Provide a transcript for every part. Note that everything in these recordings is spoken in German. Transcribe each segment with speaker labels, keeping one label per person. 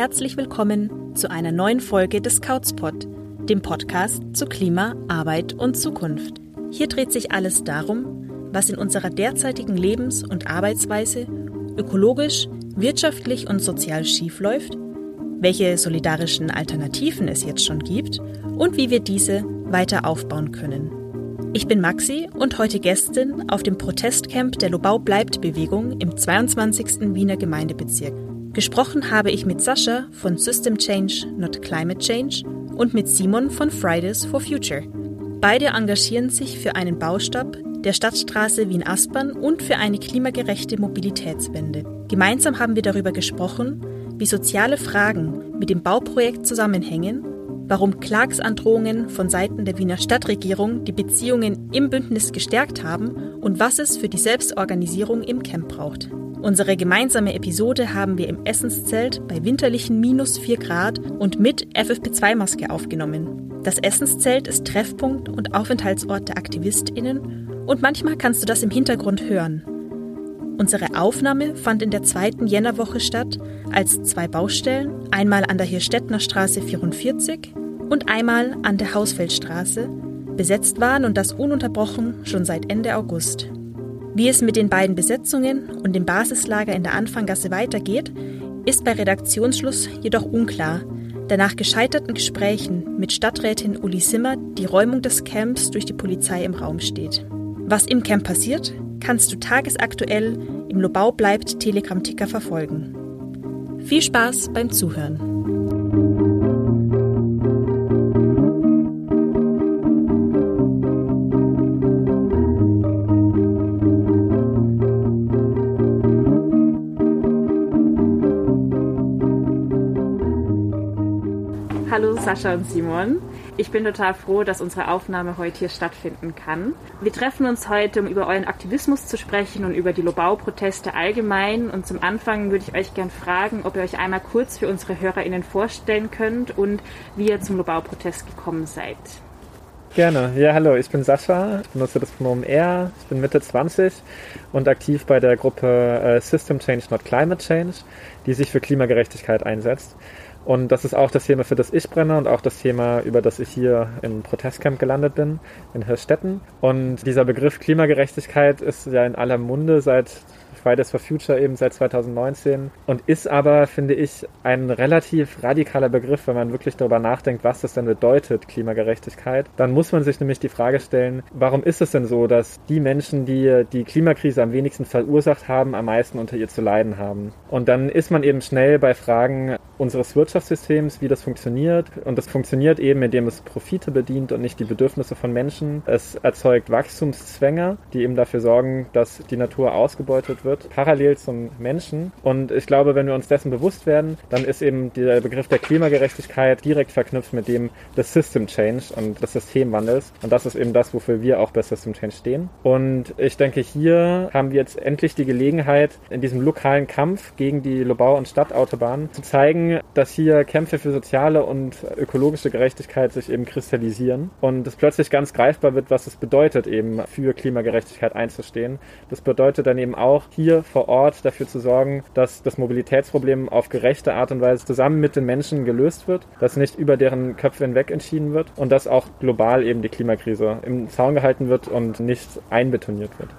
Speaker 1: Herzlich willkommen zu einer neuen Folge des Couchspot, dem Podcast zu Klima, Arbeit und Zukunft. Hier dreht sich alles darum, was in unserer derzeitigen Lebens- und Arbeitsweise ökologisch, wirtschaftlich und sozial schiefläuft, welche solidarischen Alternativen es jetzt schon gibt und wie wir diese weiter aufbauen können. Ich bin Maxi und heute Gästin auf dem Protestcamp der Lobau bleibt Bewegung im 22. Wiener Gemeindebezirk. Gesprochen habe ich mit Sascha von System Change, Not Climate Change und mit Simon von Fridays for Future. Beide engagieren sich für einen Baustab der Stadtstraße Wien-Aspern und für eine klimagerechte Mobilitätswende. Gemeinsam haben wir darüber gesprochen, wie soziale Fragen mit dem Bauprojekt zusammenhängen, warum Klagsandrohungen von Seiten der Wiener Stadtregierung die Beziehungen im Bündnis gestärkt haben und was es für die Selbstorganisierung im Camp braucht. Unsere gemeinsame Episode haben wir im Essenszelt bei winterlichen minus 4 Grad und mit FFP2-Maske aufgenommen. Das Essenszelt ist Treffpunkt und Aufenthaltsort der AktivistInnen und manchmal kannst du das im Hintergrund hören. Unsere Aufnahme fand in der zweiten Jännerwoche statt, als zwei Baustellen, einmal an der Hirstettner Straße 44 und einmal an der Hausfeldstraße, besetzt waren und das ununterbrochen schon seit Ende August. Wie es mit den beiden Besetzungen und dem Basislager in der Anfanggasse weitergeht, ist bei Redaktionsschluss jedoch unklar, da nach gescheiterten Gesprächen mit Stadträtin Uli Simmer die Räumung des Camps durch die Polizei im Raum steht. Was im Camp passiert, kannst du tagesaktuell im Lobau bleibt Telegram-Ticker verfolgen. Viel Spaß beim Zuhören.
Speaker 2: Hallo Sascha und Simon. Ich bin total froh, dass unsere Aufnahme heute hier stattfinden kann. Wir treffen uns heute, um über euren Aktivismus zu sprechen und über die Lobau-Proteste allgemein. Und zum Anfang würde ich euch gern fragen, ob ihr euch einmal kurz für unsere HörerInnen vorstellen könnt und wie ihr zum Lobau-Protest gekommen seid.
Speaker 3: Gerne. Ja, hallo, ich bin Sascha, ich benutze das Pronomen er, ich bin Mitte 20 und aktiv bei der Gruppe äh, System Change, Not Climate Change, die sich für Klimagerechtigkeit einsetzt. Und das ist auch das Thema, für das ich brenne und auch das Thema, über das ich hier im Protestcamp gelandet bin, in Hirstetten. Und dieser Begriff Klimagerechtigkeit ist ja in aller Munde seit Fridays for Future eben seit 2019 und ist aber, finde ich, ein relativ radikaler Begriff, wenn man wirklich darüber nachdenkt, was das denn bedeutet, Klimagerechtigkeit. Dann muss man sich nämlich die Frage stellen, warum ist es denn so, dass die Menschen, die die Klimakrise am wenigsten verursacht haben, am meisten unter ihr zu leiden haben? Und dann ist man eben schnell bei Fragen unseres Wirtschaftssystems, wie das funktioniert. Und das funktioniert eben, indem es Profite bedient und nicht die Bedürfnisse von Menschen. Es erzeugt Wachstumszwänge, die eben dafür sorgen, dass die Natur ausgebeutet wird wird, parallel zum Menschen. Und ich glaube, wenn wir uns dessen bewusst werden, dann ist eben der Begriff der Klimagerechtigkeit direkt verknüpft mit dem des System Change und des Systemwandels. Und das ist eben das, wofür wir auch bei System Change stehen. Und ich denke, hier haben wir jetzt endlich die Gelegenheit, in diesem lokalen Kampf gegen die Lobau- und Stadtautobahn zu zeigen, dass hier Kämpfe für soziale und ökologische Gerechtigkeit sich eben kristallisieren und es plötzlich ganz greifbar wird, was es bedeutet, eben für Klimagerechtigkeit einzustehen. Das bedeutet dann eben auch, hier vor Ort dafür zu sorgen, dass das Mobilitätsproblem auf gerechte Art und Weise zusammen mit den Menschen gelöst wird, dass nicht über deren Köpfe hinweg entschieden wird und dass auch global eben die Klimakrise im Zaun gehalten wird und nicht einbetoniert wird.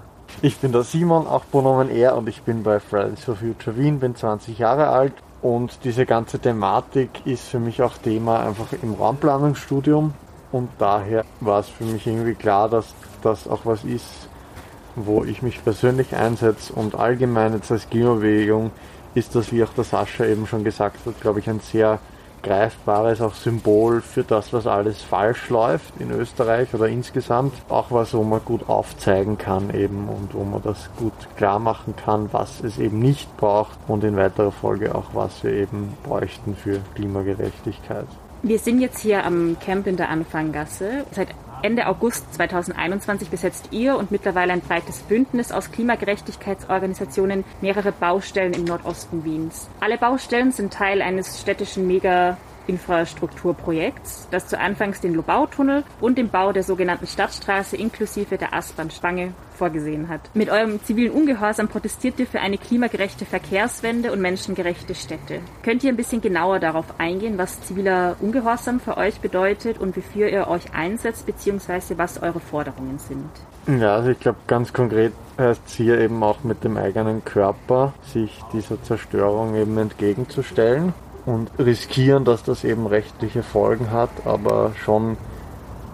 Speaker 4: Ich bin der Simon, auch Pronomen er und ich bin bei Fridays for Future Wien, bin 20 Jahre alt und diese ganze Thematik ist für mich auch Thema einfach im Raumplanungsstudium und daher war es für mich irgendwie klar, dass das auch was ist, wo ich mich persönlich einsetze und allgemein jetzt als Klimabewegung ist das, wie auch der Sascha eben schon gesagt hat, glaube ich, ein sehr greifbares auch Symbol für das, was alles falsch läuft in Österreich oder insgesamt. Auch was, wo man gut aufzeigen kann eben und wo man das gut klar machen kann, was es eben nicht braucht und in weiterer Folge auch, was wir eben bräuchten für Klimagerechtigkeit.
Speaker 2: Wir sind jetzt hier am Camp in der Anfanggasse. Seit Ende August 2021 besetzt ihr und mittlerweile ein breites Bündnis aus Klimagerechtigkeitsorganisationen mehrere Baustellen im Nordosten Wiens. Alle Baustellen sind Teil eines städtischen Mega Bauinfrastrukturprojekts, das zu Anfangs den Lobautunnel und den Bau der sogenannten Stadtstraße inklusive der Astbahnspange vorgesehen hat. Mit eurem zivilen Ungehorsam protestiert ihr für eine klimagerechte Verkehrswende und menschengerechte Städte. Könnt ihr ein bisschen genauer darauf eingehen, was ziviler Ungehorsam für euch bedeutet und wofür ihr euch einsetzt, beziehungsweise was eure Forderungen sind?
Speaker 4: Ja, also ich glaube ganz konkret heißt es hier eben auch mit dem eigenen Körper sich dieser Zerstörung eben entgegenzustellen und riskieren, dass das eben rechtliche Folgen hat, aber schon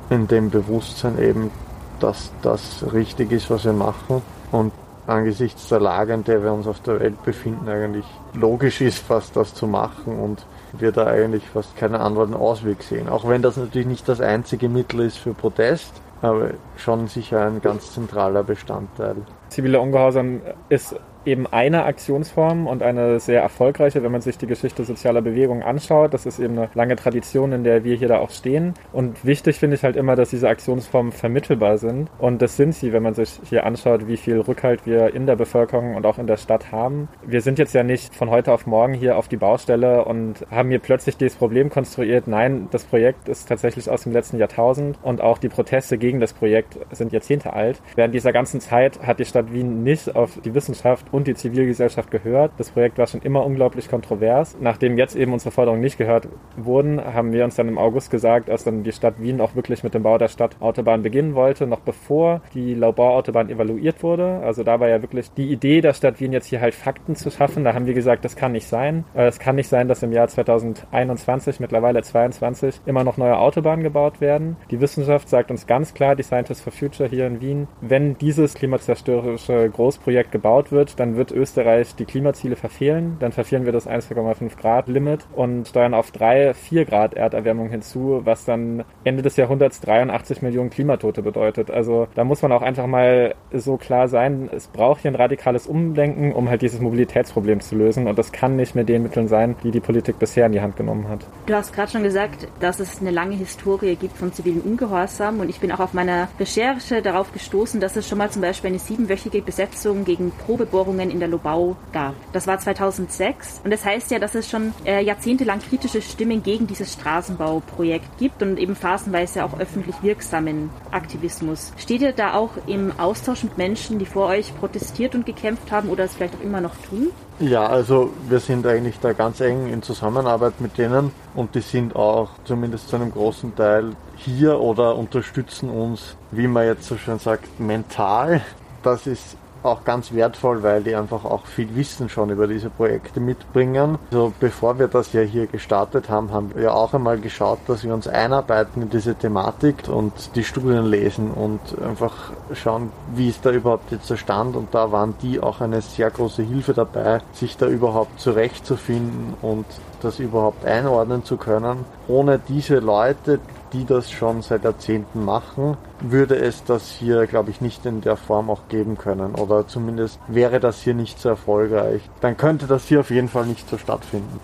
Speaker 4: in dem Bewusstsein eben, dass das richtig ist, was wir machen und angesichts der Lage, in der wir uns auf der Welt befinden, eigentlich logisch ist, fast das zu machen und wir da eigentlich fast keinen anderen Ausweg sehen. Auch wenn das natürlich nicht das einzige Mittel ist für Protest, aber schon sicher ein ganz zentraler Bestandteil.
Speaker 3: Ziviler Ungehorsam ist eben eine Aktionsform und eine sehr erfolgreiche, wenn man sich die Geschichte sozialer Bewegungen anschaut. Das ist eben eine lange Tradition, in der wir hier da auch stehen. Und wichtig finde ich halt immer, dass diese Aktionsformen vermittelbar sind. Und das sind sie, wenn man sich hier anschaut, wie viel Rückhalt wir in der Bevölkerung und auch in der Stadt haben. Wir sind jetzt ja nicht von heute auf morgen hier auf die Baustelle und haben hier plötzlich dieses Problem konstruiert. Nein, das Projekt ist tatsächlich aus dem letzten Jahrtausend und auch die Proteste gegen das Projekt sind Jahrzehnte alt. Während dieser ganzen Zeit hat die Stadt Wien nicht auf die Wissenschaft und die Zivilgesellschaft gehört. Das Projekt war schon immer unglaublich kontrovers. Nachdem jetzt eben unsere Forderungen nicht gehört wurden, haben wir uns dann im August gesagt, als dann die Stadt Wien auch wirklich mit dem Bau der Stadtautobahn beginnen wollte, noch bevor die Laubauautobahn evaluiert wurde. Also da war ja wirklich die Idee der Stadt Wien jetzt hier halt Fakten zu schaffen. Da haben wir gesagt, das kann nicht sein. Es kann nicht sein, dass im Jahr 2021, mittlerweile 22, immer noch neue Autobahnen gebaut werden. Die Wissenschaft sagt uns ganz klar, die Scientists for Future hier in Wien, wenn dieses klimazerstörerische Großprojekt gebaut wird, dann wird Österreich die Klimaziele verfehlen. Dann verfehlen wir das 1,5 Grad Limit und steuern auf 3, 4 Grad Erderwärmung hinzu, was dann Ende des Jahrhunderts 83 Millionen Klimatote bedeutet. Also da muss man auch einfach mal so klar sein, es braucht hier ein radikales Umdenken, um halt dieses Mobilitätsproblem zu lösen. Und das kann nicht mit den Mitteln sein, die die Politik bisher in die Hand genommen hat.
Speaker 2: Du hast gerade schon gesagt, dass es eine lange Historie gibt von zivilen Ungehorsam. Und ich bin auch auf meiner Recherche darauf gestoßen, dass es schon mal zum Beispiel eine siebenwöchige Besetzung gegen Probebohrungen Veränderungen in der Lobau gab. Das war 2006 und das heißt ja, dass es schon äh, jahrzehntelang kritische Stimmen gegen dieses Straßenbauprojekt gibt und eben phasenweise auch öffentlich wirksamen Aktivismus. Steht ihr da auch im Austausch mit Menschen, die vor euch protestiert und gekämpft haben oder es vielleicht auch immer noch tun?
Speaker 4: Ja, also wir sind eigentlich da ganz eng in Zusammenarbeit mit denen und die sind auch zumindest zu einem großen Teil hier oder unterstützen uns, wie man jetzt so schön sagt, mental. Das ist auch ganz wertvoll, weil die einfach auch viel Wissen schon über diese Projekte mitbringen. Also bevor wir das ja hier gestartet haben, haben wir auch einmal geschaut, dass wir uns einarbeiten in diese Thematik und die Studien lesen und einfach schauen, wie ist da überhaupt jetzt der Stand. Und da waren die auch eine sehr große Hilfe dabei, sich da überhaupt zurechtzufinden und das überhaupt einordnen zu können. Ohne diese Leute, die das schon seit Jahrzehnten machen, würde es das hier, glaube ich, nicht in der Form auch geben können. Oder zumindest wäre das hier nicht so erfolgreich. Dann könnte das hier auf jeden Fall nicht so stattfinden.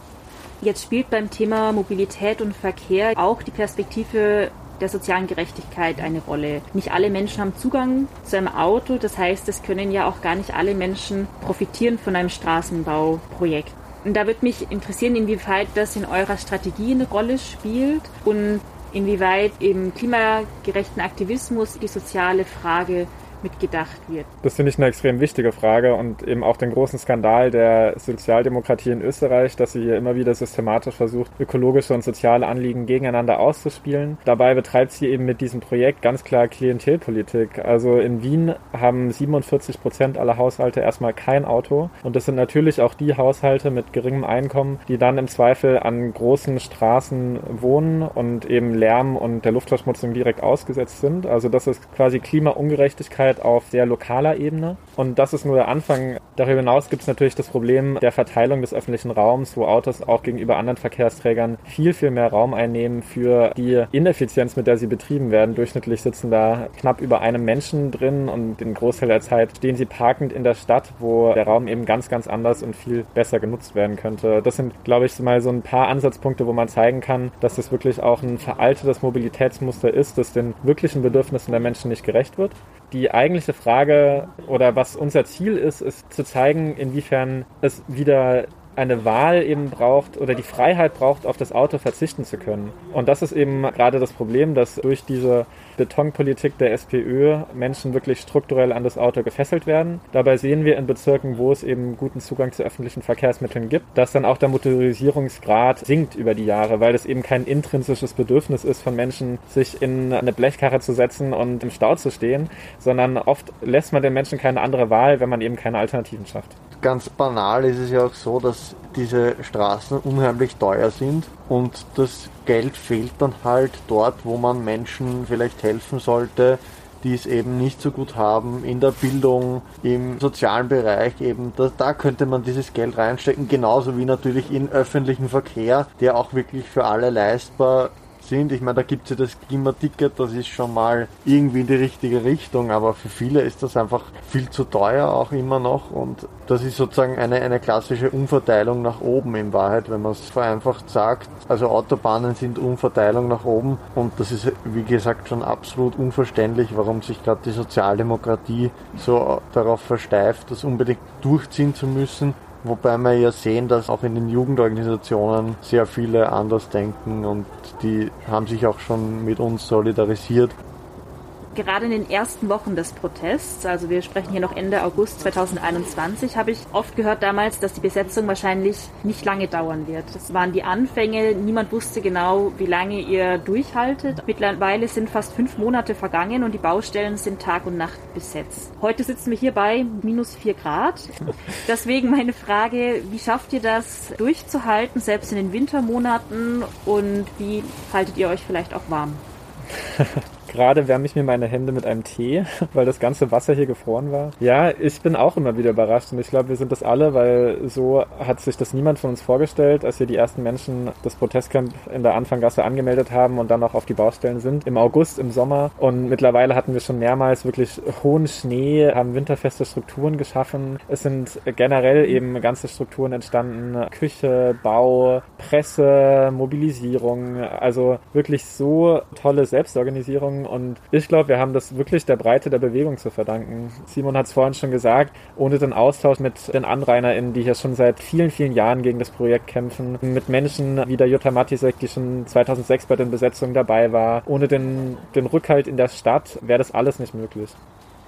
Speaker 2: Jetzt spielt beim Thema Mobilität und Verkehr auch die Perspektive der sozialen Gerechtigkeit eine Rolle. Nicht alle Menschen haben Zugang zu einem Auto, das heißt, es können ja auch gar nicht alle Menschen profitieren von einem Straßenbauprojekt. Und da würde mich interessieren, inwieweit das in eurer Strategie eine Rolle spielt und inwieweit im klimagerechten Aktivismus die soziale Frage mitgedacht wird?
Speaker 3: Das finde ich eine extrem wichtige Frage und eben auch den großen Skandal der Sozialdemokratie in Österreich, dass sie hier immer wieder systematisch versucht, ökologische und soziale Anliegen gegeneinander auszuspielen. Dabei betreibt sie eben mit diesem Projekt ganz klar Klientelpolitik. Also in Wien haben 47 Prozent aller Haushalte erstmal kein Auto und das sind natürlich auch die Haushalte mit geringem Einkommen, die dann im Zweifel an großen Straßen wohnen und eben Lärm und der Luftverschmutzung direkt ausgesetzt sind. Also das ist quasi Klimaungerechtigkeit Öffentlichkeit auf sehr lokaler Ebene. Und das ist nur der Anfang. Darüber hinaus gibt es natürlich das Problem der Verteilung des öffentlichen Raums, wo Autos auch gegenüber anderen Verkehrsträgern viel, viel mehr Raum einnehmen für die Ineffizienz, mit der sie betrieben werden. Durchschnittlich sitzen da knapp über einem Menschen drin und den Großteil der Zeit stehen sie parkend in der Stadt, wo der Raum eben ganz, ganz anders und viel besser genutzt werden könnte. Das sind, glaube ich, mal so ein paar Ansatzpunkte, wo man zeigen kann, dass das wirklich auch ein veraltetes Mobilitätsmuster ist, das den wirklichen Bedürfnissen der Menschen nicht gerecht wird die eigentliche Frage oder was unser Ziel ist, ist zu zeigen, inwiefern es wieder eine Wahl eben braucht oder die Freiheit braucht, auf das Auto verzichten zu können. Und das ist eben gerade das Problem, dass durch diese Betonpolitik der SPÖ Menschen wirklich strukturell an das Auto gefesselt werden. Dabei sehen wir in Bezirken, wo es eben guten Zugang zu öffentlichen Verkehrsmitteln gibt, dass dann auch der Motorisierungsgrad sinkt über die Jahre, weil es eben kein intrinsisches Bedürfnis ist von Menschen, sich in eine Blechkarre zu setzen und im Stau zu stehen, sondern oft lässt man den Menschen keine andere Wahl, wenn man eben keine Alternativen schafft.
Speaker 4: Ganz banal ist es ja auch so, dass diese Straßen unheimlich teuer sind und das Geld fehlt dann halt dort, wo man Menschen vielleicht helfen sollte, die es eben nicht so gut haben, in der Bildung, im sozialen Bereich eben, da, da könnte man dieses Geld reinstecken, genauso wie natürlich in öffentlichen Verkehr, der auch wirklich für alle leistbar sind. Ich meine, da gibt es ja das Klimaticket, das ist schon mal irgendwie in die richtige Richtung, aber für viele ist das einfach viel zu teuer auch immer noch und das ist sozusagen eine, eine klassische Umverteilung nach oben in Wahrheit, wenn man es vereinfacht sagt. Also Autobahnen sind Umverteilung nach oben und das ist, wie gesagt, schon absolut unverständlich, warum sich gerade die Sozialdemokratie so darauf versteift, das unbedingt durchziehen zu müssen. Wobei wir ja sehen, dass auch in den Jugendorganisationen sehr viele anders denken und die haben sich auch schon mit uns solidarisiert
Speaker 2: Gerade in den ersten Wochen des Protests, also wir sprechen hier noch Ende August 2021, habe ich oft gehört damals, dass die Besetzung wahrscheinlich nicht lange dauern wird. Das waren die Anfänge, niemand wusste genau, wie lange ihr durchhaltet. Mittlerweile sind fast fünf Monate vergangen und die Baustellen sind Tag und Nacht besetzt. Heute sitzen wir hier bei minus vier Grad. Deswegen meine Frage, wie schafft ihr das durchzuhalten, selbst in den Wintermonaten und wie haltet ihr euch vielleicht auch warm?
Speaker 3: Gerade wärme ich mir meine Hände mit einem Tee, weil das ganze Wasser hier gefroren war. Ja, ich bin auch immer wieder überrascht und ich glaube, wir sind das alle, weil so hat sich das niemand von uns vorgestellt, als hier die ersten Menschen das Protestcamp in der Anfanggasse angemeldet haben und dann auch auf die Baustellen sind. Im August, im Sommer. Und mittlerweile hatten wir schon mehrmals wirklich hohen Schnee, haben winterfeste Strukturen geschaffen. Es sind generell eben ganze Strukturen entstanden. Küche, Bau, Presse, Mobilisierung. Also wirklich so tolle Selbstorganisierung und ich glaube, wir haben das wirklich der Breite der Bewegung zu verdanken. Simon hat es vorhin schon gesagt, ohne den Austausch mit den AnrainerInnen, die hier schon seit vielen, vielen Jahren gegen das Projekt kämpfen, mit Menschen wie der Jutta Matisek, die schon 2006 bei den Besetzungen dabei war, ohne den, den Rückhalt in der Stadt wäre das alles nicht möglich.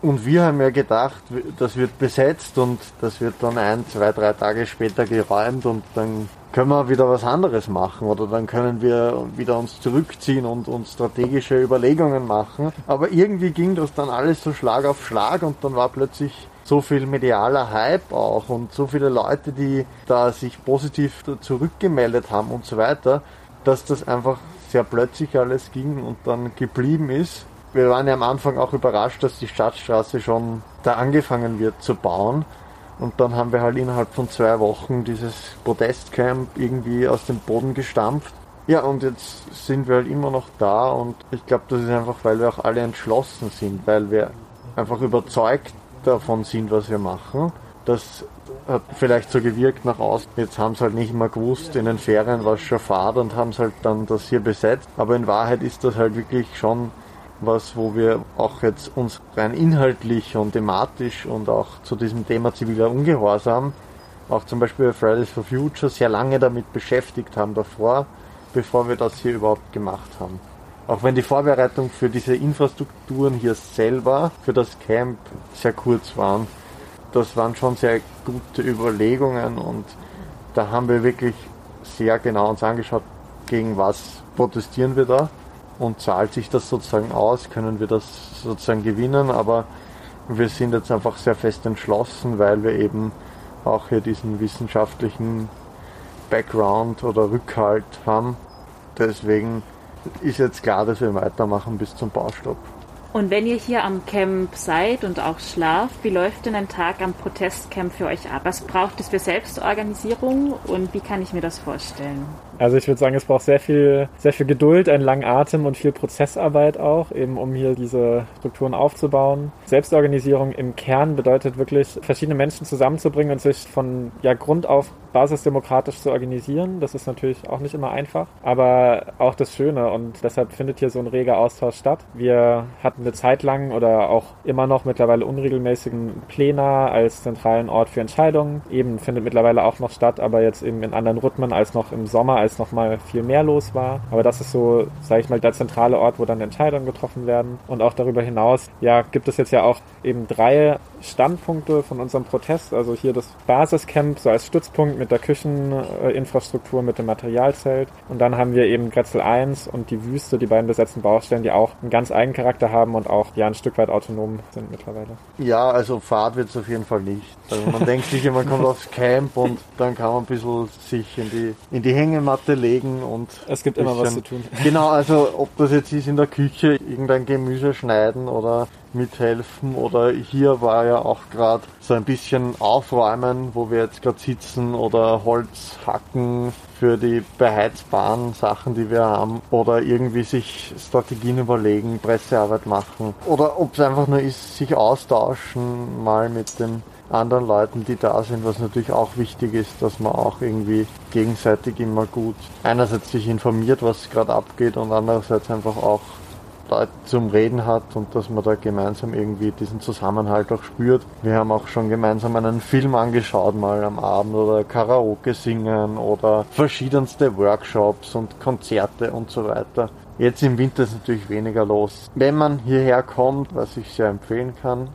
Speaker 4: Und wir haben ja gedacht, das wird besetzt und das wird dann ein, zwei, drei Tage später geräumt und dann können wir wieder was anderes machen oder dann können wir wieder uns zurückziehen und uns strategische Überlegungen machen. Aber irgendwie ging das dann alles so Schlag auf Schlag und dann war plötzlich so viel medialer Hype auch und so viele Leute, die da sich positiv zurückgemeldet haben und so weiter, dass das einfach sehr plötzlich alles ging und dann geblieben ist. Wir waren ja am Anfang auch überrascht, dass die Stadtstraße schon da angefangen wird zu bauen. Und dann haben wir halt innerhalb von zwei Wochen dieses Protestcamp irgendwie aus dem Boden gestampft. Ja, und jetzt sind wir halt immer noch da und ich glaube, das ist einfach, weil wir auch alle entschlossen sind, weil wir einfach überzeugt davon sind, was wir machen. Das hat vielleicht so gewirkt nach außen. Jetzt haben sie halt nicht mehr gewusst, in den Ferien war es schon Fahrt und haben es halt dann das hier besetzt. Aber in Wahrheit ist das halt wirklich schon was, wo wir auch jetzt uns rein inhaltlich und thematisch und auch zu diesem Thema ziviler Ungehorsam, auch zum Beispiel bei Fridays for Future, sehr lange damit beschäftigt haben davor, bevor wir das hier überhaupt gemacht haben. Auch wenn die Vorbereitung für diese Infrastrukturen hier selber, für das Camp, sehr kurz waren, das waren schon sehr gute Überlegungen und da haben wir wirklich sehr genau uns angeschaut, gegen was protestieren wir da und zahlt sich das sozusagen aus, können wir das sozusagen gewinnen, aber wir sind jetzt einfach sehr fest entschlossen, weil wir eben auch hier diesen wissenschaftlichen Background oder Rückhalt haben. Deswegen ist jetzt klar, dass wir weitermachen bis zum Baustopp.
Speaker 2: Und wenn ihr hier am Camp seid und auch schlaft, wie läuft denn ein Tag am Protestcamp für euch ab? Was braucht es für Selbstorganisierung und wie kann ich mir das vorstellen?
Speaker 3: Also ich würde sagen, es braucht sehr viel, sehr viel Geduld, einen langen Atem und viel Prozessarbeit auch, eben um hier diese Strukturen aufzubauen. Selbstorganisierung im Kern bedeutet wirklich, verschiedene Menschen zusammenzubringen und sich von ja, Grund auf basisdemokratisch zu organisieren. Das ist natürlich auch nicht immer einfach, aber auch das Schöne und deshalb findet hier so ein reger Austausch statt. Wir hatten eine Zeit lang oder auch immer noch mittlerweile unregelmäßigen Plena als zentralen Ort für Entscheidungen. Eben findet mittlerweile auch noch statt, aber jetzt eben in anderen Rhythmen als noch im Sommer, als noch mal viel mehr los war. Aber das ist so, sage ich mal, der zentrale Ort, wo dann Entscheidungen getroffen werden. Und auch darüber hinaus, ja, gibt es jetzt ja auch eben drei Standpunkte von unserem Protest. Also hier das Basiscamp so als Stützpunkt mit der Kücheninfrastruktur, mit dem Materialzelt. Und dann haben wir eben Grätzel 1 und die Wüste, die beiden besetzten Baustellen, die auch einen ganz eigenen Charakter haben und auch ja ein Stück weit autonom sind mittlerweile.
Speaker 4: Ja, also Fahrt wird es auf jeden Fall nicht. Also man denkt sich, man kommt aufs Camp und dann kann man ein bisschen sich in die, in die Hängematte legen und
Speaker 3: es gibt immer was zu tun.
Speaker 4: Genau, also ob das jetzt ist in der Küche irgendein Gemüse schneiden oder mithelfen oder hier war ja auch gerade so ein bisschen aufräumen, wo wir jetzt gerade sitzen oder Holz hacken für die beheizbaren Sachen, die wir haben oder irgendwie sich Strategien überlegen, Pressearbeit machen oder ob es einfach nur ist, sich austauschen mal mit den anderen Leuten, die da sind, was natürlich auch wichtig ist, dass man auch irgendwie gegenseitig immer gut einerseits sich informiert, was gerade abgeht und andererseits einfach auch Leute zum Reden hat und dass man da gemeinsam irgendwie diesen Zusammenhalt auch spürt. Wir haben auch schon gemeinsam einen Film angeschaut mal am Abend oder Karaoke singen oder verschiedenste Workshops und Konzerte und so weiter. Jetzt im Winter ist natürlich weniger los. Wenn man hierher kommt, was ich sehr empfehlen kann,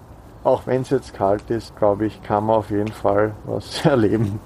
Speaker 4: auch wenn es jetzt kalt ist, glaube ich, kann man auf jeden Fall was erleben.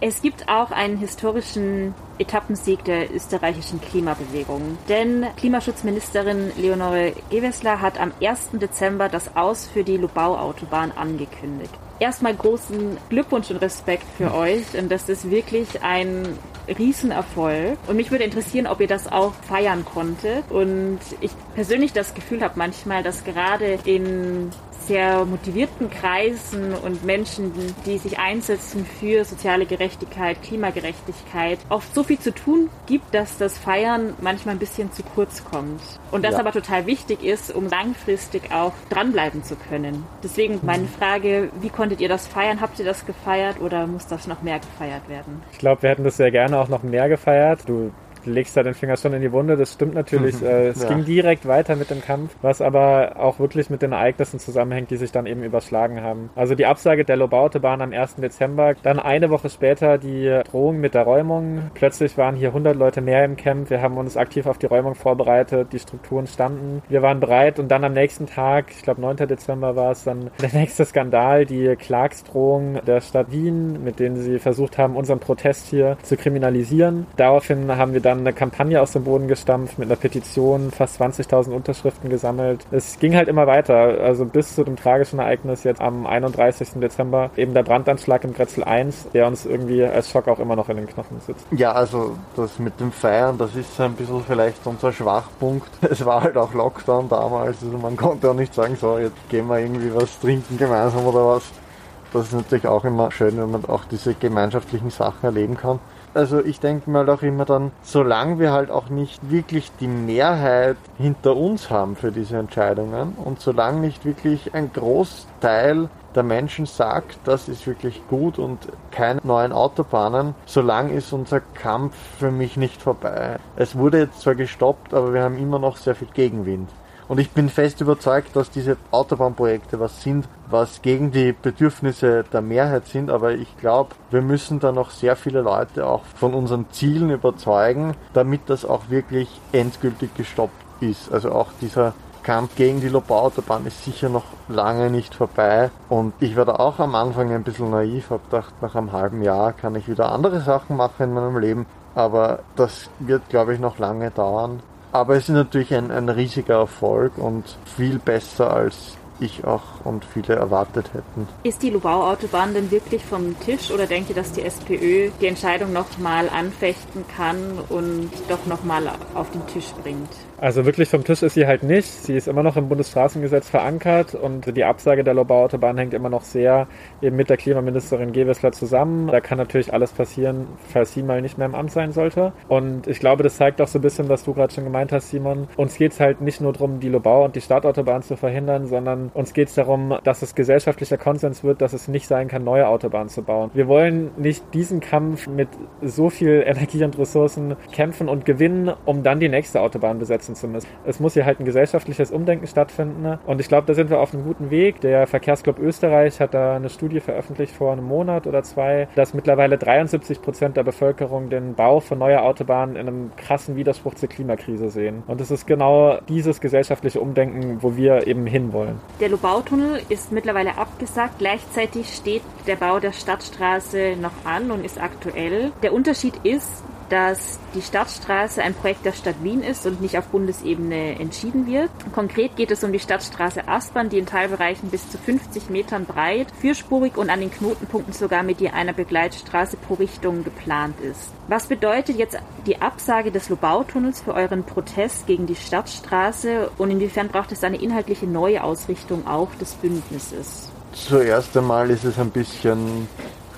Speaker 2: Es gibt auch einen historischen Etappensieg der österreichischen Klimabewegung. Denn Klimaschutzministerin Leonore Gewessler hat am 1. Dezember das Aus für die Lubau-Autobahn angekündigt. Erstmal großen Glückwunsch und Respekt für euch. Und das ist wirklich ein Riesenerfolg. Und mich würde interessieren, ob ihr das auch feiern konntet. Und ich persönlich das Gefühl habe manchmal, dass gerade in sehr motivierten Kreisen und Menschen, die sich einsetzen für soziale Gerechtigkeit, Klimagerechtigkeit, oft so viel zu tun gibt, dass das Feiern manchmal ein bisschen zu kurz kommt. Und das ja. aber total wichtig ist, um langfristig auch dranbleiben zu können. Deswegen meine mhm. Frage, wie konntet ihr das feiern? Habt ihr das gefeiert oder muss das noch mehr gefeiert werden?
Speaker 3: Ich glaube, wir hätten das sehr gerne auch noch mehr gefeiert. Du legst da den Finger schon in die Wunde, das stimmt natürlich. Mhm. Äh, es ja. ging direkt weiter mit dem Kampf, was aber auch wirklich mit den Ereignissen zusammenhängt, die sich dann eben überschlagen haben. Also die Absage der Lobautebahn am 1. Dezember, dann eine Woche später die Drohung mit der Räumung. Plötzlich waren hier 100 Leute mehr im Camp. Wir haben uns aktiv auf die Räumung vorbereitet, die Strukturen standen. Wir waren bereit und dann am nächsten Tag, ich glaube 9. Dezember war es, dann der nächste Skandal, die Klagsdrohung der Stadt Wien, mit denen sie versucht haben, unseren Protest hier zu kriminalisieren. Daraufhin haben wir dann eine Kampagne aus dem Boden gestampft mit einer Petition, fast 20.000 Unterschriften gesammelt. Es ging halt immer weiter, also bis zu dem tragischen Ereignis jetzt am 31. Dezember, eben der Brandanschlag im Grätzl 1, der uns irgendwie als Schock auch immer noch in den Knochen sitzt.
Speaker 4: Ja, also das mit dem Feiern, das ist ein bisschen vielleicht unser Schwachpunkt. Es war halt auch Lockdown damals, also man konnte auch nicht sagen, so jetzt gehen wir irgendwie was trinken gemeinsam oder was. Das ist natürlich auch immer schön, wenn man auch diese gemeinschaftlichen Sachen erleben kann. Also ich denke mal auch immer dann, solange wir halt auch nicht wirklich die Mehrheit hinter uns haben für diese Entscheidungen und solange nicht wirklich ein Großteil der Menschen sagt, das ist wirklich gut und keine neuen Autobahnen, solange ist unser Kampf für mich nicht vorbei. Es wurde jetzt zwar gestoppt, aber wir haben immer noch sehr viel Gegenwind. Und ich bin fest überzeugt, dass diese Autobahnprojekte was sind, was gegen die Bedürfnisse der Mehrheit sind. Aber ich glaube, wir müssen da noch sehr viele Leute auch von unseren Zielen überzeugen, damit das auch wirklich endgültig gestoppt ist. Also auch dieser Kampf gegen die Lobau-Autobahn ist sicher noch lange nicht vorbei. Und ich war da auch am Anfang ein bisschen naiv, habe gedacht, nach einem halben Jahr kann ich wieder andere Sachen machen in meinem Leben. Aber das wird, glaube ich, noch lange dauern. Aber es ist natürlich ein, ein riesiger Erfolg und viel besser als ich auch und viele erwartet hätten.
Speaker 2: Ist die Lubau-Autobahn denn wirklich vom Tisch oder denkt ihr, dass die SPÖ die Entscheidung nochmal anfechten kann und doch nochmal auf den Tisch bringt?
Speaker 3: Also wirklich vom Tisch ist sie halt nicht. Sie ist immer noch im Bundesstraßengesetz verankert und die Absage der Lobau-Autobahn hängt immer noch sehr eben mit der Klimaministerin Gewessler zusammen. Da kann natürlich alles passieren, falls sie mal nicht mehr im Amt sein sollte. Und ich glaube, das zeigt auch so ein bisschen, was du gerade schon gemeint hast, Simon. Uns geht es halt nicht nur darum, die Lobau und die Startautobahn zu verhindern, sondern sondern uns geht es darum, dass es gesellschaftlicher Konsens wird, dass es nicht sein kann, neue Autobahnen zu bauen. Wir wollen nicht diesen Kampf mit so viel Energie und Ressourcen kämpfen und gewinnen, um dann die nächste Autobahn besetzen zu müssen. Es muss hier halt ein gesellschaftliches Umdenken stattfinden und ich glaube, da sind wir auf einem guten Weg. Der Verkehrsclub Österreich hat da eine Studie veröffentlicht vor einem Monat oder zwei, dass mittlerweile 73 Prozent der Bevölkerung den Bau von neuer Autobahnen in einem krassen Widerspruch zur Klimakrise sehen. Und es ist genau dieses gesellschaftliche Umdenken, wo wir eben hinwollen.
Speaker 2: Der Lobautunnel ist mittlerweile abgesagt. Gleichzeitig steht der Bau der Stadtstraße noch an und ist aktuell. Der Unterschied ist, dass die Stadtstraße ein Projekt der Stadt Wien ist und nicht auf Bundesebene entschieden wird. Konkret geht es um die Stadtstraße Aspern, die in Teilbereichen bis zu 50 Metern breit, vierspurig und an den Knotenpunkten sogar mit je einer Begleitstraße pro Richtung geplant ist. Was bedeutet jetzt die Absage des Lobautunnels für euren Protest gegen die Stadtstraße und inwiefern braucht es eine inhaltliche Neuausrichtung auch des Bündnisses?
Speaker 4: Zuerst einmal ist es ein bisschen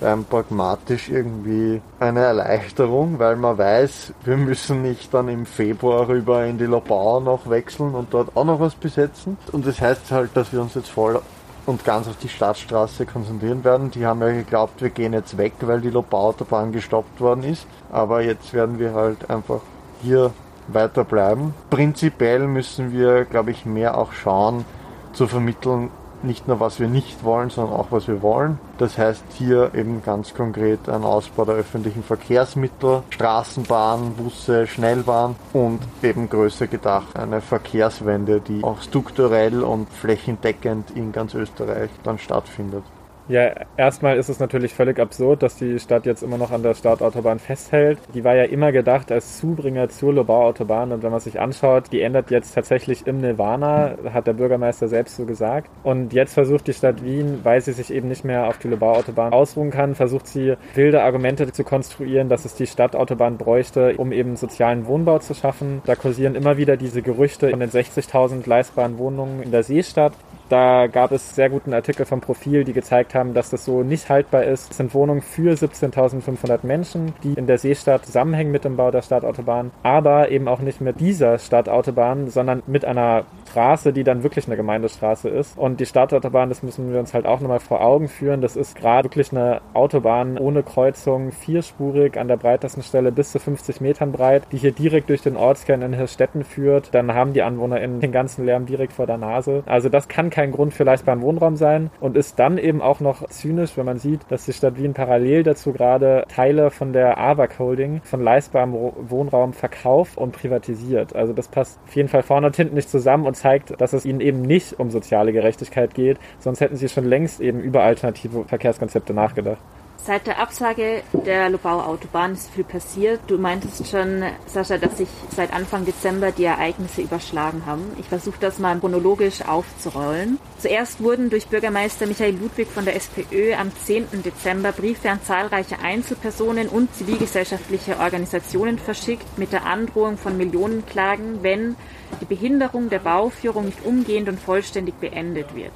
Speaker 4: rein pragmatisch irgendwie eine Erleichterung, weil man weiß, wir müssen nicht dann im Februar rüber in die Lobau noch wechseln und dort auch noch was besetzen. Und das heißt halt, dass wir uns jetzt voll und ganz auf die Stadtstraße konzentrieren werden. Die haben ja geglaubt, wir gehen jetzt weg, weil die Lobau-Autobahn gestoppt worden ist. Aber jetzt werden wir halt einfach hier weiter bleiben. Prinzipiell müssen wir, glaube ich, mehr auch schauen, zu vermitteln, nicht nur was wir nicht wollen, sondern auch was wir wollen. Das heißt hier eben ganz konkret ein Ausbau der öffentlichen Verkehrsmittel, Straßenbahn, Busse, Schnellbahn und eben größer gedacht eine Verkehrswende, die auch strukturell und flächendeckend in ganz Österreich dann stattfindet.
Speaker 3: Ja, erstmal ist es natürlich völlig absurd, dass die Stadt jetzt immer noch an der Startautobahn festhält. Die war ja immer gedacht als Zubringer zur Lobau-Autobahn und wenn man sich anschaut, die ändert jetzt tatsächlich im Nirvana, hat der Bürgermeister selbst so gesagt. Und jetzt versucht die Stadt Wien, weil sie sich eben nicht mehr auf die Lobau-Autobahn ausruhen kann, versucht sie wilde Argumente zu konstruieren, dass es die Stadtautobahn bräuchte, um eben sozialen Wohnbau zu schaffen. Da kursieren immer wieder diese Gerüchte von den 60.000 leistbaren Wohnungen in der Seestadt. Da gab es sehr guten Artikel vom Profil, die gezeigt haben, dass das so nicht haltbar ist. Es sind Wohnungen für 17.500 Menschen, die in der Seestadt zusammenhängen mit dem Bau der Stadtautobahn, aber eben auch nicht mit dieser Stadtautobahn, sondern mit einer Straße, die dann wirklich eine Gemeindestraße ist. Und die Stadtautobahn, das müssen wir uns halt auch nochmal vor Augen führen, das ist gerade wirklich eine Autobahn ohne Kreuzung, vierspurig an der breitesten Stelle bis zu 50 Metern breit, die hier direkt durch den Ortskern in Hirstetten führt. Dann haben die AnwohnerInnen den ganzen Lärm direkt vor der Nase. Also das kann kein kein Grund für leistbaren Wohnraum sein und ist dann eben auch noch zynisch, wenn man sieht, dass die Stadt Wien parallel dazu gerade Teile von der AWAC Holding von leistbarem Wohnraum verkauft und privatisiert. Also das passt auf jeden Fall vorne und hinten nicht zusammen und zeigt, dass es ihnen eben nicht um soziale Gerechtigkeit geht, sonst hätten sie schon längst eben über alternative Verkehrskonzepte nachgedacht.
Speaker 2: Seit der Absage der Lobau-Autobahn ist viel passiert. Du meintest schon, Sascha, dass sich seit Anfang Dezember die Ereignisse überschlagen haben. Ich versuche das mal chronologisch aufzurollen. Zuerst wurden durch Bürgermeister Michael Ludwig von der SPÖ am 10. Dezember Briefe an zahlreiche Einzelpersonen und zivilgesellschaftliche Organisationen verschickt mit der Androhung von Millionenklagen, wenn die Behinderung der Bauführung nicht umgehend und vollständig beendet wird.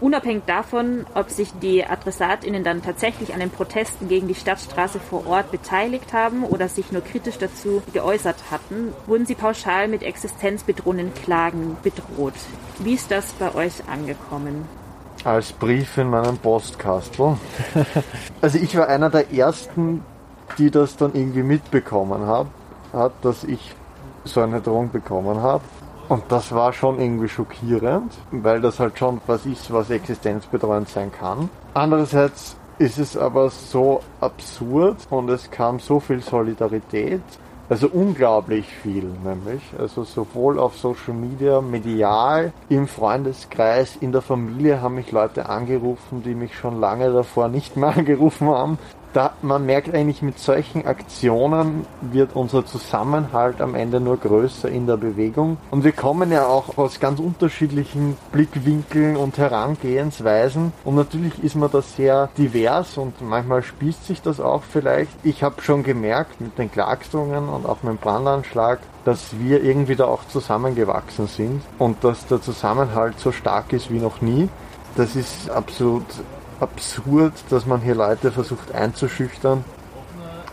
Speaker 2: Unabhängig davon, ob sich die AdressatInnen dann tatsächlich an den Protesten gegen die Stadtstraße vor Ort beteiligt haben oder sich nur kritisch dazu geäußert hatten, wurden sie pauschal mit existenzbedrohenden Klagen bedroht. Wie ist das bei euch angekommen?
Speaker 4: Als Brief in meinem Postkastel. also ich war einer der ersten, die das dann irgendwie mitbekommen haben, hat, dass ich so eine Drohung bekommen habe. Und das war schon irgendwie schockierend, weil das halt schon was ist, was existenzbetreuend sein kann. Andererseits ist es aber so absurd und es kam so viel Solidarität. Also unglaublich viel, nämlich. Also sowohl auf Social Media, medial, im Freundeskreis, in der Familie haben mich Leute angerufen, die mich schon lange davor nicht mehr angerufen haben, da, man merkt eigentlich, mit solchen Aktionen wird unser Zusammenhalt am Ende nur größer in der Bewegung. Und wir kommen ja auch aus ganz unterschiedlichen Blickwinkeln und Herangehensweisen. Und natürlich ist man da sehr divers und manchmal spießt sich das auch vielleicht. Ich habe schon gemerkt mit den Klagstungen und auch mit dem Brandanschlag, dass wir irgendwie da auch zusammengewachsen sind und dass der Zusammenhalt so stark ist wie noch nie. Das ist absolut absurd, dass man hier Leute versucht einzuschüchtern,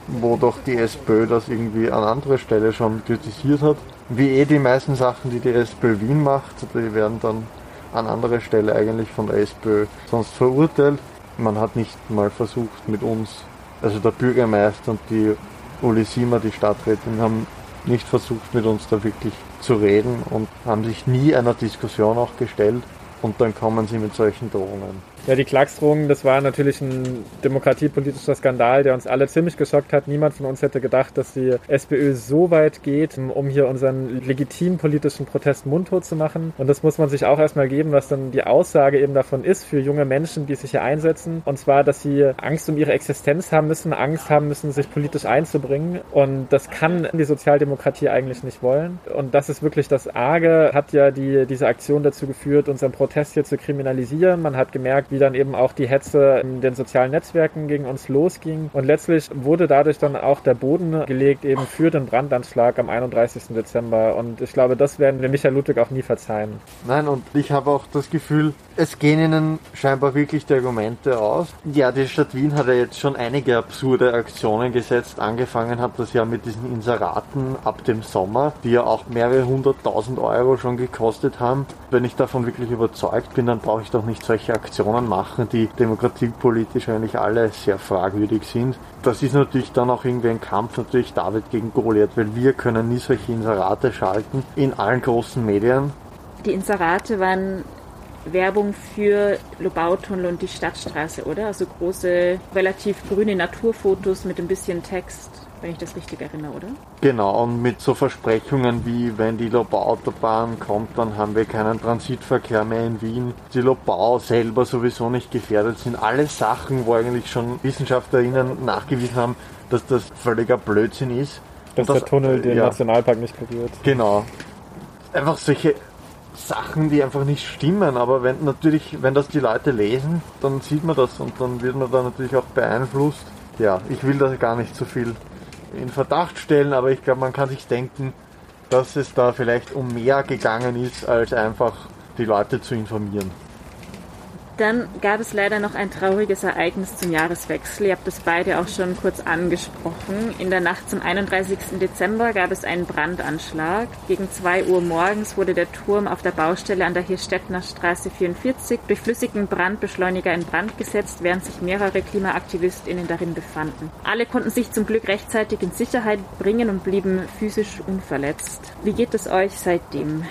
Speaker 4: wo doch die SPÖ das irgendwie an anderer Stelle schon kritisiert hat. Wie eh die meisten Sachen, die die SPÖ Wien macht, die werden dann an anderer Stelle eigentlich von der SPÖ sonst verurteilt. Man hat nicht mal versucht mit uns, also der Bürgermeister und die Uli Siemer, die Stadträtin, haben nicht versucht mit uns da wirklich zu reden und haben sich nie einer Diskussion auch gestellt und dann kommen sie mit solchen Drohungen.
Speaker 3: Ja, die Klagsdrohungen, das war natürlich ein demokratiepolitischer Skandal, der uns alle ziemlich geschockt hat. Niemand von uns hätte gedacht, dass die SPÖ so weit geht, um hier unseren legitimen politischen Protest mundtot zu machen. Und das muss man sich auch erstmal geben, was dann die Aussage eben davon ist für junge Menschen, die sich hier einsetzen. Und zwar, dass sie Angst um ihre Existenz haben müssen, Angst haben müssen, sich politisch einzubringen. Und das kann die Sozialdemokratie eigentlich nicht wollen. Und das ist wirklich das Arge, hat ja die, diese Aktion dazu geführt, unseren Protest hier zu kriminalisieren. Man hat gemerkt, wie dann eben auch die Hetze in den sozialen Netzwerken gegen uns losging. Und letztlich wurde dadurch dann auch der Boden gelegt eben für den Brandanschlag am 31. Dezember. Und ich glaube, das werden wir Michael Ludwig auch nie verzeihen.
Speaker 4: Nein, und ich habe auch das Gefühl, es gehen ihnen scheinbar wirklich die Argumente aus. Ja, die Stadt Wien hat ja jetzt schon einige absurde Aktionen gesetzt. Angefangen hat das ja mit diesen Inseraten ab dem Sommer, die ja auch mehrere hunderttausend Euro schon gekostet haben. Wenn ich davon wirklich überzeugt bin, dann brauche ich doch nicht solche Aktionen machen, die demokratiepolitisch eigentlich alle sehr fragwürdig sind. Das ist natürlich dann auch irgendwie ein Kampf, natürlich David gegen Goliath, weil wir können nie solche Inserate schalten in allen großen Medien.
Speaker 2: Die Inserate waren Werbung für Lobautunnel und die Stadtstraße, oder? Also große, relativ grüne Naturfotos mit ein bisschen Text, wenn ich das richtig erinnere, oder?
Speaker 4: Genau, und mit so Versprechungen wie, wenn die Lobau-Autobahn kommt, dann haben wir keinen Transitverkehr mehr in Wien. Die Lobau selber sowieso nicht gefährdet sind. Alle Sachen, wo eigentlich schon WissenschaftlerInnen nachgewiesen haben, dass das völliger Blödsinn ist.
Speaker 3: Dass das, der Tunnel den ja, Nationalpark nicht berührt.
Speaker 4: Genau. Einfach solche Sachen, die einfach nicht stimmen, aber wenn natürlich, wenn das die Leute lesen, dann sieht man das und dann wird man da natürlich auch beeinflusst. Ja, ich will da gar nicht so viel in Verdacht stellen, aber ich glaube, man kann sich denken, dass es da vielleicht um mehr gegangen ist, als einfach die Leute zu informieren.
Speaker 2: Dann gab es leider noch ein trauriges Ereignis zum Jahreswechsel. Ihr habt das beide auch schon kurz angesprochen. In der Nacht zum 31. Dezember gab es einen Brandanschlag. Gegen 2 Uhr morgens wurde der Turm auf der Baustelle an der Hirstettner Straße 44 durch flüssigen Brandbeschleuniger in Brand gesetzt, während sich mehrere KlimaaktivistInnen darin befanden. Alle konnten sich zum Glück rechtzeitig in Sicherheit bringen und blieben physisch unverletzt. Wie geht es euch seitdem?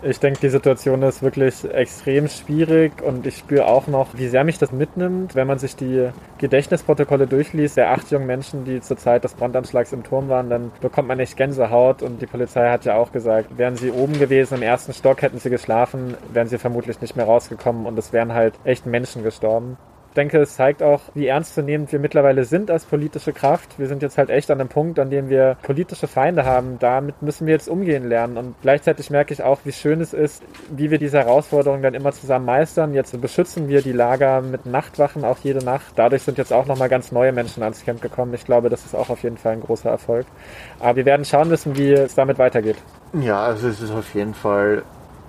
Speaker 3: Ich denke, die Situation ist wirklich extrem schwierig und ich spüre auch noch, wie sehr mich das mitnimmt, wenn man sich die Gedächtnisprotokolle durchliest. Der acht jungen Menschen, die zur Zeit des Brandanschlags im Turm waren, dann bekommt man echt Gänsehaut und die Polizei hat ja auch gesagt, wären sie oben gewesen im ersten Stock, hätten sie geschlafen, wären sie vermutlich nicht mehr rausgekommen und es wären halt echt Menschen gestorben denke, es zeigt auch, wie ernstzunehmend wir mittlerweile sind als politische Kraft. Wir sind jetzt halt echt an einem Punkt, an dem wir politische Feinde haben. Damit müssen wir jetzt umgehen lernen. Und gleichzeitig merke ich auch, wie schön es ist, wie wir diese Herausforderungen dann immer zusammen meistern. Jetzt beschützen wir die Lager mit Nachtwachen auch jede Nacht. Dadurch sind jetzt auch nochmal ganz neue Menschen ans Camp gekommen. Ich glaube, das ist auch auf jeden Fall ein großer Erfolg. Aber wir werden schauen müssen, wie es damit weitergeht.
Speaker 4: Ja, also es ist auf jeden Fall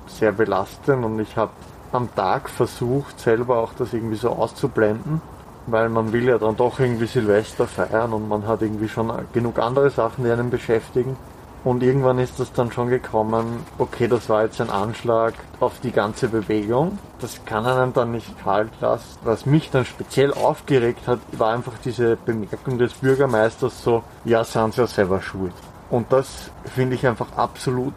Speaker 4: sehr belastend und ich habe am Tag versucht, selber auch das irgendwie so auszublenden, weil man will ja dann doch irgendwie Silvester feiern und man hat irgendwie schon genug andere Sachen, die einen beschäftigen. Und irgendwann ist das dann schon gekommen, okay, das war jetzt ein Anschlag auf die ganze Bewegung. Das kann einem dann nicht kalt lassen. Was mich dann speziell aufgeregt hat, war einfach diese Bemerkung des Bürgermeisters so, ja, sind sie ja selber schuld. Und das finde ich einfach absolut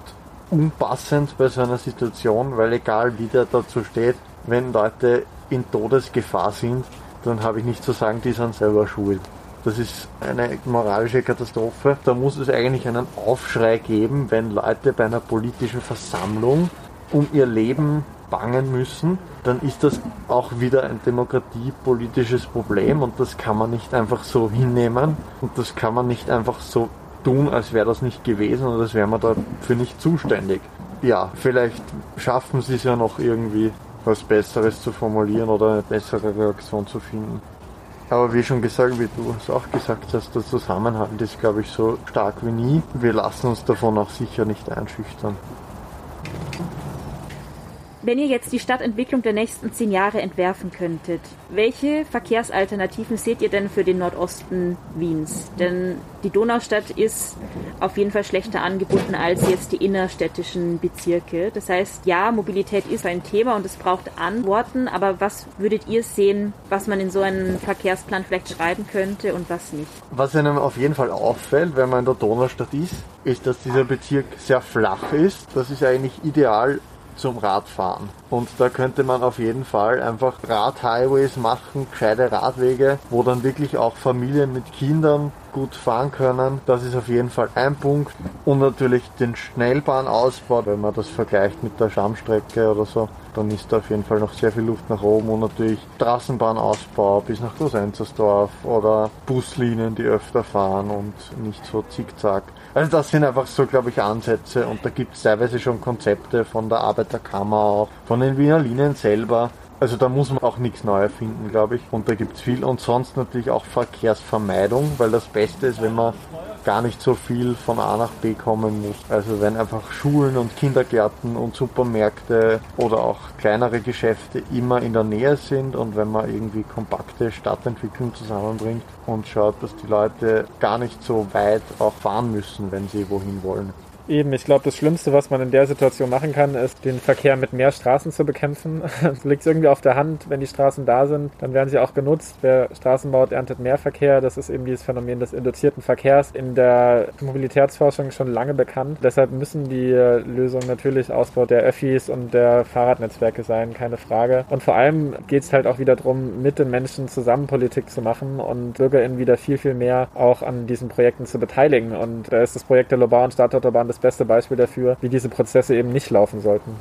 Speaker 4: unpassend bei so einer Situation, weil egal wie der dazu steht, wenn Leute in Todesgefahr sind, dann habe ich nicht zu sagen, die sind selber schuld. Das ist eine moralische Katastrophe. Da muss es eigentlich einen Aufschrei geben, wenn Leute bei einer politischen Versammlung um ihr Leben bangen müssen, dann ist das auch wieder ein demokratiepolitisches Problem und das kann man nicht einfach so hinnehmen und das kann man nicht einfach so tun, als wäre das nicht gewesen und als wären wir dafür nicht zuständig. Ja, vielleicht schaffen sie es ja noch irgendwie was Besseres zu formulieren oder eine bessere Reaktion zu finden. Aber wie schon gesagt, wie du es auch gesagt hast, der Zusammenhalt ist, glaube ich, so stark wie nie. Wir lassen uns davon auch sicher nicht einschüchtern.
Speaker 2: Wenn ihr jetzt die Stadtentwicklung der nächsten zehn Jahre entwerfen könntet, welche Verkehrsalternativen seht ihr denn für den Nordosten Wiens? Denn die Donaustadt ist auf jeden Fall schlechter angebunden als jetzt die innerstädtischen Bezirke. Das heißt, ja, Mobilität ist ein Thema und es braucht Antworten, aber was würdet ihr sehen, was man in so einen Verkehrsplan vielleicht schreiben könnte und was nicht?
Speaker 4: Was einem auf jeden Fall auffällt, wenn man in der Donaustadt ist, ist, dass dieser Bezirk sehr flach ist. Das ist eigentlich ideal zum Radfahren. Und da könnte man auf jeden Fall einfach Radhighways machen, gescheite Radwege, wo dann wirklich auch Familien mit Kindern gut fahren können. Das ist auf jeden Fall ein Punkt. Und natürlich den Schnellbahnausbau, wenn man das vergleicht mit der Stammstrecke oder so, dann ist da auf jeden Fall noch sehr viel Luft nach oben und natürlich Straßenbahnausbau bis nach Großenzersdorf oder Buslinien, die öfter fahren und nicht so zickzack. Also das sind einfach so, glaube ich, Ansätze und da gibt es teilweise schon Konzepte von der Arbeiterkammer auch, von den Wiener Linien selber. Also da muss man auch nichts Neues finden, glaube ich. Und da gibt es viel. Und sonst natürlich auch Verkehrsvermeidung, weil das Beste ist, wenn man gar nicht so viel von A nach B kommen muss. Also wenn einfach Schulen und Kindergärten und Supermärkte oder auch kleinere Geschäfte immer in der Nähe sind und wenn man irgendwie kompakte Stadtentwicklung zusammenbringt und schaut, dass die Leute gar nicht so weit auch fahren müssen, wenn sie wohin wollen.
Speaker 3: Eben, ich glaube, das Schlimmste, was man in der Situation machen kann, ist, den Verkehr mit mehr Straßen zu bekämpfen. Es liegt irgendwie auf der Hand, wenn die Straßen da sind, dann werden sie auch genutzt. Wer Straßen baut, erntet mehr Verkehr. Das ist eben dieses Phänomen des induzierten Verkehrs in der Mobilitätsforschung schon lange bekannt. Deshalb müssen die Lösungen natürlich Ausbau der Öffis und der Fahrradnetzwerke sein, keine Frage. Und vor allem geht es halt auch wieder darum, mit den Menschen zusammen Politik zu machen und BürgerInnen wieder viel, viel mehr auch an diesen Projekten zu beteiligen. Und da ist das Projekt der Lobau und Stadtautobahn das beste Beispiel dafür, wie diese Prozesse eben nicht laufen sollten.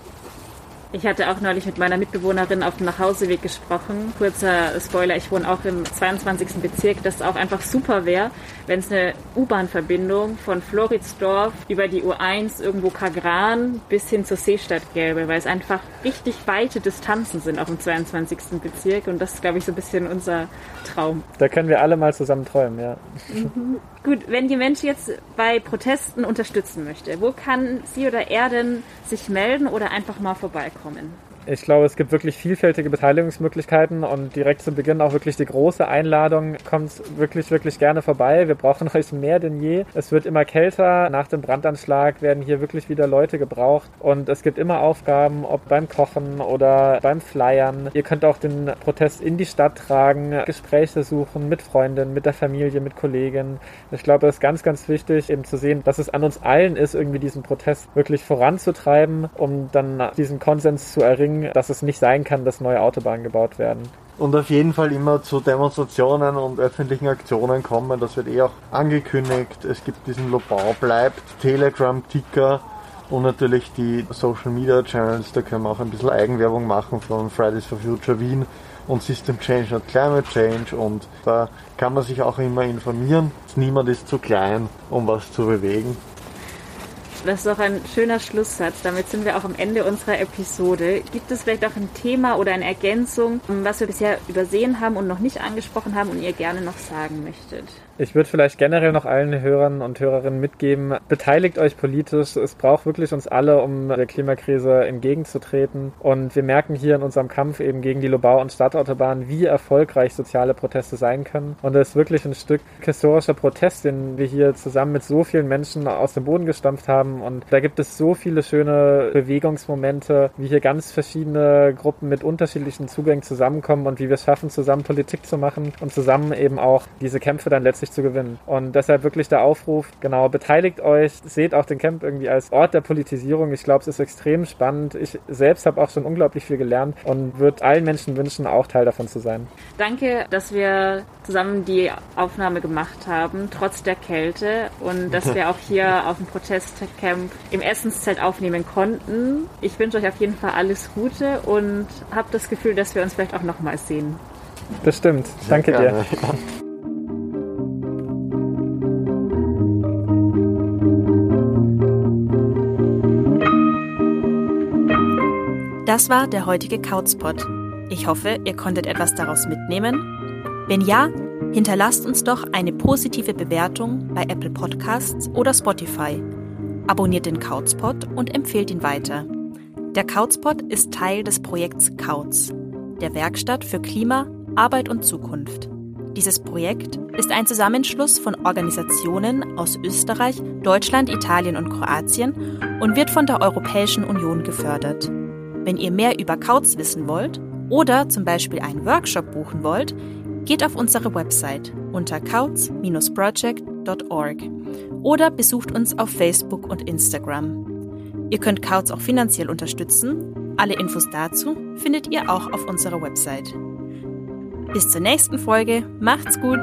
Speaker 2: Ich hatte auch neulich mit meiner Mitbewohnerin auf dem Nachhauseweg gesprochen. Kurzer Spoiler, ich wohne auch im 22. Bezirk, das auch einfach super wäre, wenn es eine U-Bahn-Verbindung von Floridsdorf über die U1 irgendwo Kagran bis hin zur Seestadt gäbe, weil es einfach richtig weite Distanzen sind auch im 22. Bezirk und das ist, glaube ich, so ein bisschen unser Traum.
Speaker 3: Da können wir alle mal zusammen träumen, ja.
Speaker 2: Mhm. Gut, wenn die Mensch jetzt bei Protesten unterstützen möchte, wo kann sie oder er denn sich melden oder einfach mal vorbeikommen?
Speaker 3: Ich glaube, es gibt wirklich vielfältige Beteiligungsmöglichkeiten und direkt zu Beginn auch wirklich die große Einladung. Kommt wirklich, wirklich gerne vorbei. Wir brauchen euch mehr denn je. Es wird immer kälter. Nach dem Brandanschlag werden hier wirklich wieder Leute gebraucht und es gibt immer Aufgaben, ob beim Kochen oder beim Flyern. Ihr könnt auch den Protest in die Stadt tragen, Gespräche suchen mit Freunden, mit der Familie, mit Kollegen. Ich glaube, es ist ganz, ganz wichtig, eben zu sehen, dass es an uns allen ist, irgendwie diesen Protest wirklich voranzutreiben, um dann diesen Konsens zu erringen bringen, dass es nicht sein kann, dass neue Autobahnen gebaut werden.
Speaker 4: Und auf jeden Fall immer zu Demonstrationen und öffentlichen Aktionen kommen. Das wird eh auch angekündigt. Es gibt diesen Lobau bleibt, Telegram-Ticker und natürlich die Social Media Channels. Da können wir auch ein bisschen Eigenwerbung machen von Fridays for Future Wien und System Change und Climate Change. Und da kann man sich auch immer informieren. Niemand ist zu klein, um was zu bewegen.
Speaker 2: Das ist doch ein schöner Schlusssatz. Damit sind wir auch am Ende unserer Episode. Gibt es vielleicht auch ein Thema oder eine Ergänzung, was wir bisher übersehen haben und noch nicht angesprochen haben und ihr gerne noch sagen möchtet?
Speaker 3: Ich würde vielleicht generell noch allen Hörern und Hörerinnen mitgeben, beteiligt euch politisch. Es braucht wirklich uns alle, um der Klimakrise entgegenzutreten. Und wir merken hier in unserem Kampf eben gegen die Lobau- und Stadtautobahn, wie erfolgreich soziale Proteste sein können. Und es ist wirklich ein Stück historischer Protest, den wir hier zusammen mit so vielen Menschen aus dem Boden gestampft haben. Und da gibt es so viele schöne Bewegungsmomente, wie hier ganz verschiedene Gruppen mit unterschiedlichen Zugängen zusammenkommen und wie wir es schaffen, zusammen Politik zu machen und zusammen eben auch diese Kämpfe dann letztlich zu gewinnen. Und deshalb wirklich der Aufruf, genau, beteiligt euch, seht auch den Camp irgendwie als Ort der Politisierung. Ich glaube, es ist extrem spannend. Ich selbst habe auch schon unglaublich viel gelernt und würde allen Menschen wünschen, auch Teil davon zu sein.
Speaker 2: Danke, dass wir zusammen die Aufnahme gemacht haben, trotz der Kälte und dass wir auch hier auf dem Protestcamp im Essenszelt aufnehmen konnten. Ich wünsche euch auf jeden Fall alles Gute und habe das Gefühl, dass wir uns vielleicht auch nochmal sehen.
Speaker 3: Bestimmt. Danke dir.
Speaker 1: Das war der heutige Couchspot. Ich hoffe, ihr konntet etwas daraus mitnehmen. Wenn ja, hinterlasst uns doch eine positive Bewertung bei Apple Podcasts oder Spotify. Abonniert den Couchspot und empfehlt ihn weiter. Der Kauzpot ist Teil des Projekts Kauz, der Werkstatt für Klima, Arbeit und Zukunft. Dieses Projekt ist ein Zusammenschluss von Organisationen aus Österreich, Deutschland, Italien und Kroatien und wird von der Europäischen Union gefördert. Wenn ihr mehr über Kauz wissen wollt oder zum Beispiel einen Workshop buchen wollt, geht auf unsere Website unter kauz-project.org oder besucht uns auf Facebook und Instagram. Ihr könnt Kauz auch finanziell unterstützen. Alle Infos dazu findet ihr auch auf unserer Website. Bis zur nächsten Folge. Macht's gut!